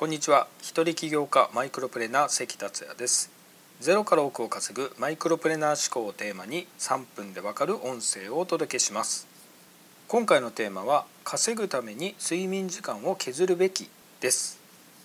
こんにちは。一人起業家マイクロプレーナー関達也です。ゼロから億を稼ぐマイクロプレーナー思考をテーマに3分でわかる音声をお届けします。今回のテーマは稼ぐために睡眠時間を削るべきです。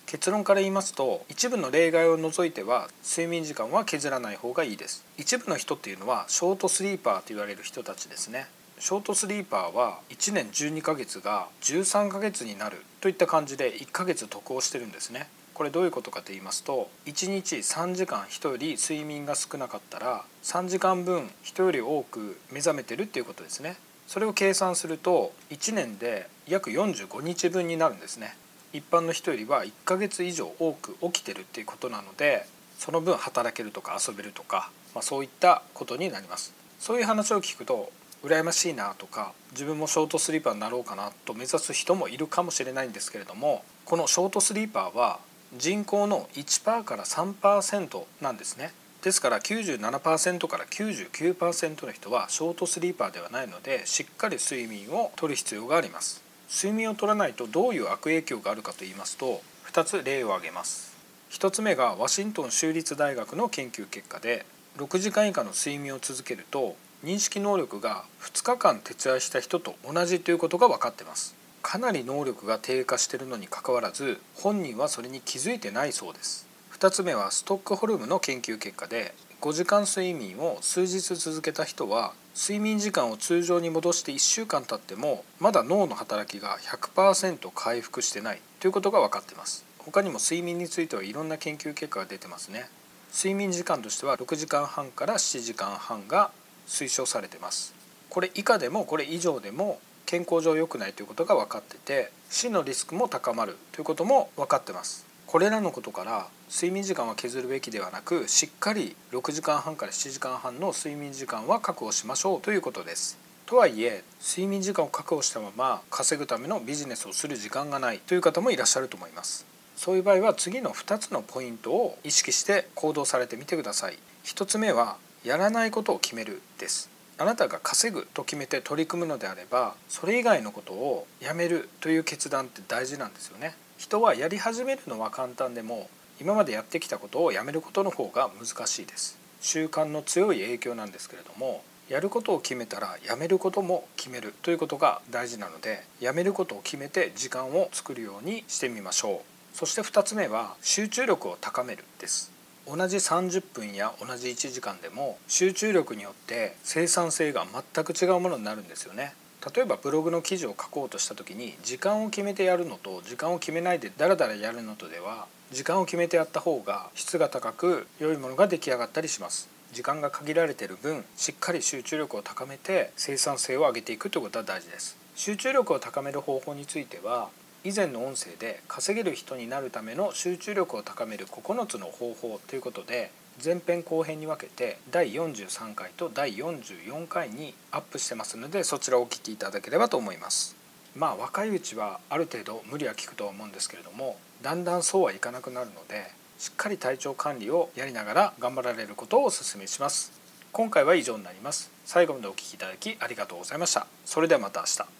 結論から言いますと一部の例外を除いては睡眠時間は削らない方がいいです。一部の人っていうのはショートスリーパーと言われる人たちですね。ショートスリーパーは1年12ヶ月が13ヶ月になるといった感じで1ヶ月得をしてるんですね。これどういうことかと言いますと1日3時間人より睡眠が少なかったら3時間分人より多く目覚めてるっていうことですね。それを計算すると1年で約45日分になるんですね。一般の人よりは1ヶ月以上多く起きてるっていうことなのでその分働けるとか遊べるとか、まあ、そういったことになります。そういう話を聞くと羨ましいなとか自分もショートスリーパーになろうかなと目指す人もいるかもしれないんですけれどもこのショートスリーパーは人口の1%から3%なんですね。ですから97%から99%の人はショートスリーパーではないのでしっかり睡眠をとる必要があります。睡眠を取らないとどういう悪影響があるかと言いますと2つ例を挙げます。1つ目がワシントン州立大学の研究結果で6時間以下の睡眠を続けると認識能力が2日間徹夜した人と同じということが分かってます。かなり能力が低下しているのにかかわらず本人はそれに気づいてないそうです。2つ目はストックホルムの研究結果で5時間睡眠を数日続けた人は睡眠時間を通常に戻して1週間経ってもまだ脳の働きが100%回復してないということが分かってます。他にも睡眠についてはいろんな研究結果が出てますね。睡眠時間としては6時間半から7時間半が推奨されてます。これ以下でもこれ以上でも健康上良くないということが分かってて死のリスクも高まるということも分かってます。これらのことから睡眠時間は削るべきではなくしっかり6時間半から7時間半の睡眠時間は確保しましょうということです。とはいえ睡眠時間を確保したまま稼ぐためのビジネスをする時間がないという方もいらっしゃると思います。そういう場合は次の2つのポイントを意識して行動されてみてください。1つ目はやらないことを決めるです。あなたが稼ぐと決めて取り組むのであればそれ以外のことをやめるという決断って大事なんですよね。人はやり始めるのは簡単でも今までやってきたことをやめることの方が難しいです。習慣の強い影響なんですけれどもやることを決めたらやめることも決めるということが大事なのでやめることを決めて時間を作るようにしてみましょう。そして2つ目は集中力を高めるです。同じ30分や同じ1時間でも集中力によって生産性が全く違うものになるんですよね。例えばブログの記事を書こうとした時に時間を決めてやるのと時間を決めないでダラダラやるのとでは時間を決めてやった方が質が高く良いものが出来上がったりします。時間が限られている分しっかり集中力を高めて生産性を上げていくということは大事です。集中力を高める方法については以前の音声で稼げる人になるための集中力を高める9つの方法ということで前編後編に分けて第43回と第44回にアップしてますのでそちらをお聞きいただければと思います。まあ若いうちはある程度無理は効くとは思うんですけれどもだんだんそうはいかなくなるのでしっかり体調管理をやりながら頑張られることをお勧めします。今回は以上になります。最後までお聴きいただきありがとうございました。それではまた明日。